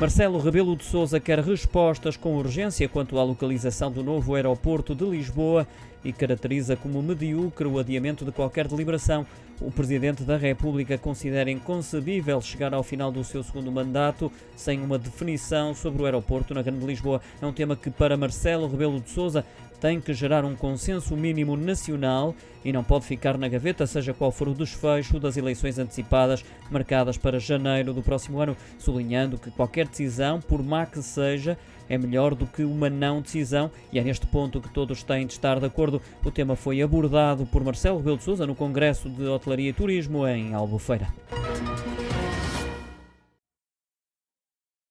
Marcelo Rebelo de Sousa quer respostas com urgência quanto à localização do novo aeroporto de Lisboa e caracteriza como medíocre o adiamento de qualquer deliberação. O Presidente da República considera inconcebível chegar ao final do seu segundo mandato sem uma definição sobre o aeroporto na Grande Lisboa. É um tema que, para Marcelo Rebelo de Sousa, tem que gerar um consenso mínimo nacional e não pode ficar na gaveta, seja qual for o desfecho das eleições antecipadas marcadas para janeiro do próximo ano, sublinhando que qualquer decisão, por má que seja, é melhor do que uma não decisão e é neste ponto que todos têm de estar de acordo. O tema foi abordado por Marcelo Rebelo de Sousa no Congresso de Hotelaria e Turismo em Albufeira.